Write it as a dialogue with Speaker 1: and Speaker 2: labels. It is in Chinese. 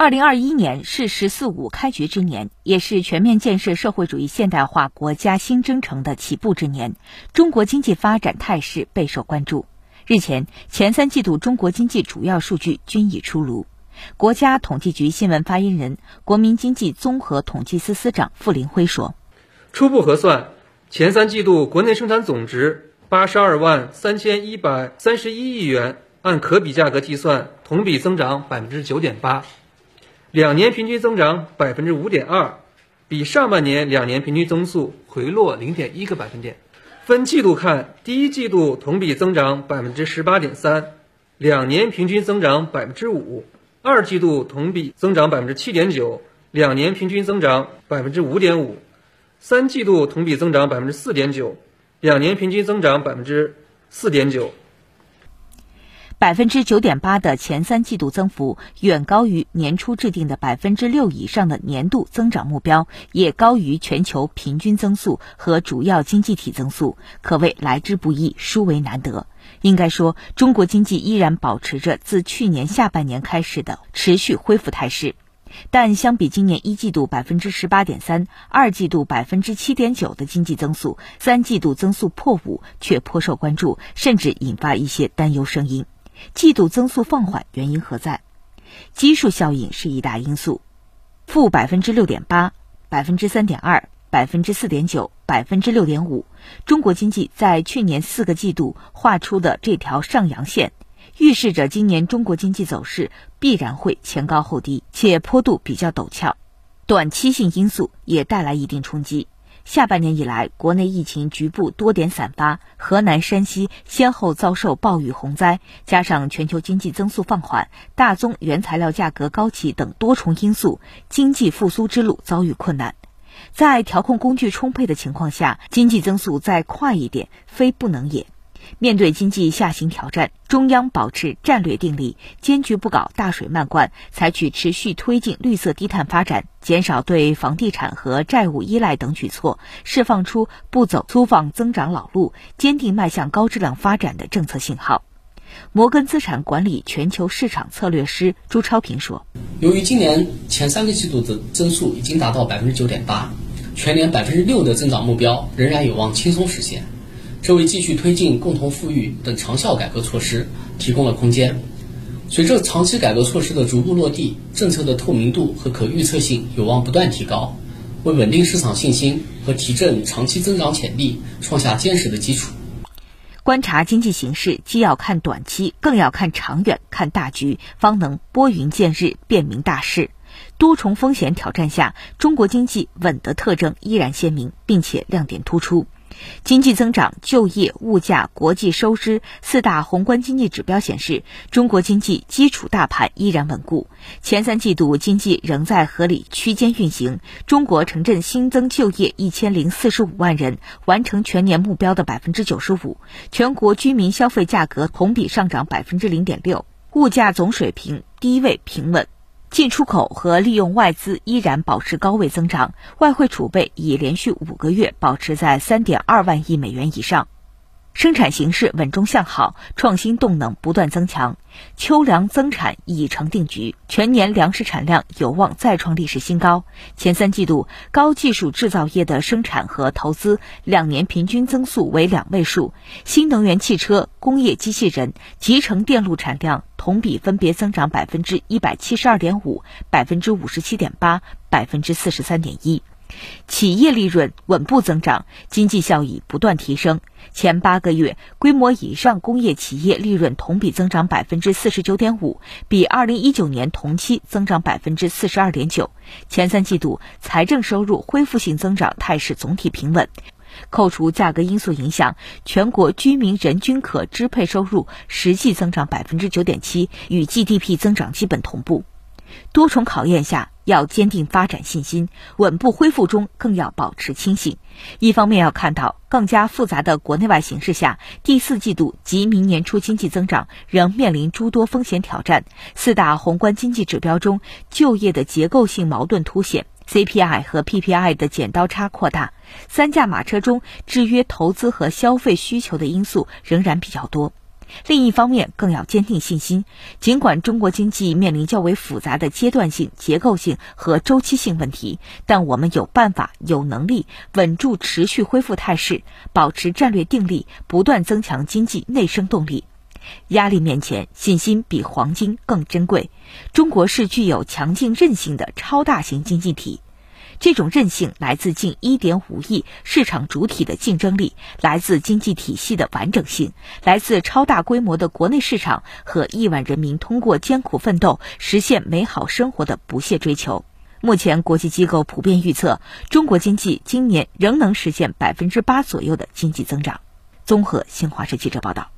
Speaker 1: 二零二一年是“十四五”开局之年，也是全面建设社会主义现代化国家新征程的起步之年。中国经济发展态势备受关注。日前，前三季度中国经济主要数据均已出炉。国家统计局新闻发言人、国民经济综合统计司司长傅林辉说：“
Speaker 2: 初步核算，前三季度国内生产总值八十二万三千一百三十一亿元，按可比价格计算，同比增长百分之九点八。”两年平均增长百分之五点二，比上半年两年平均增速回落零点一个百分点。分季度看，第一季度同比增长百分之十八点三，两年平均增长百分之五；二季度同比增长百分之七点九，两年平均增长百分之五点五；三季度同比增长百分之四点九，两年平均增长百分之四点九。
Speaker 1: 百分之九点八的前三季度增幅，远高于年初制定的百分之六以上的年度增长目标，也高于全球平均增速和主要经济体增速，可谓来之不易，殊为难得。应该说，中国经济依然保持着自去年下半年开始的持续恢复态势，但相比今年一季度百分之十八点三、二季度百分之七点九的经济增速，三季度增速破五却颇受关注，甚至引发一些担忧声音。季度增速放缓原因何在？基数效应是一大因素，负百分之六点八、百分之三点二、百分之四点九、百分之六点五，中国经济在去年四个季度画出的这条上扬线，预示着今年中国经济走势必然会前高后低，且坡度比较陡峭。短期性因素也带来一定冲击。下半年以来，国内疫情局部多点散发，河南、山西先后遭受暴雨洪灾，加上全球经济增速放缓、大宗原材料价格高企等多重因素，经济复苏之路遭遇困难。在调控工具充沛的情况下，经济增速再快一点，非不能也。面对经济下行挑战，中央保持战略定力，坚决不搞大水漫灌，采取持续推进绿色低碳发展、减少对房地产和债务依赖等举措，释放出不走粗放增长老路、坚定迈向高质量发展的政策信号。摩根资产管理全球市场策略师朱超平说：“
Speaker 3: 由于今年前三个季度的增速已经达到百分之九点八，全年百分之六的增长目标仍然有望轻松实现。”这为继续推进共同富裕等长效改革措施提供了空间。随着长期改革措施的逐步落地，政策的透明度和可预测性有望不断提高，为稳定市场信心和提振长期增长潜力创下坚实的基础。
Speaker 1: 观察经济形势，既要看短期，更要看长远、看大局，方能拨云见日、辨明大势。多重风险挑战下，中国经济稳的特征依然鲜明，并且亮点突出。经济增长、就业、物价、国际收支四大宏观经济指标显示，中国经济基础大盘依然稳固。前三季度经济仍在合理区间运行，中国城镇新增就业一千零四十五万人，完成全年目标的百分之九十五。全国居民消费价格同比上涨百分之零点六，物价总水平低位平稳。进出口和利用外资依然保持高位增长，外汇储备已连续五个月保持在三点二万亿美元以上。生产形势稳中向好，创新动能不断增强，秋粮增产已成定局，全年粮食产量有望再创历史新高。前三季度高技术制造业的生产和投资两年平均增速为两位数，新能源汽车、工业机器人、集成电路产量同比分别增长百分之一百七十二点五、百分之五十七点八、百分之四十三点一。企业利润稳步增长，经济效益不断提升。前八个月，规模以上工业企业利润同比增长百分之四十九点五，比二零一九年同期增长百分之四十二点九。前三季度财政收入恢复性增长态势总体平稳，扣除价格因素影响，全国居民人均可支配收入实际增长百分之九点七，与 GDP 增长基本同步。多重考验下，要坚定发展信心；稳步恢复中，更要保持清醒。一方面要看到更加复杂的国内外形势下，第四季度及明年初经济增长仍面临诸多风险挑战。四大宏观经济指标中，就业的结构性矛盾凸显，CPI 和 PPI 的剪刀差扩大，三驾马车中制约投资和消费需求的因素仍然比较多。另一方面，更要坚定信心。尽管中国经济面临较为复杂的阶段性、结构性和周期性问题，但我们有办法、有能力稳住持续恢复态势，保持战略定力，不断增强经济内生动力。压力面前，信心比黄金更珍贵。中国是具有强劲韧性的超大型经济体。这种韧性来自近一点五亿市场主体的竞争力，来自经济体系的完整性，来自超大规模的国内市场和亿万人民通过艰苦奋斗实现美好生活的不懈追求。目前，国际机构普遍预测，中国经济今年仍能实现百分之八左右的经济增长。综合新华社记者报道。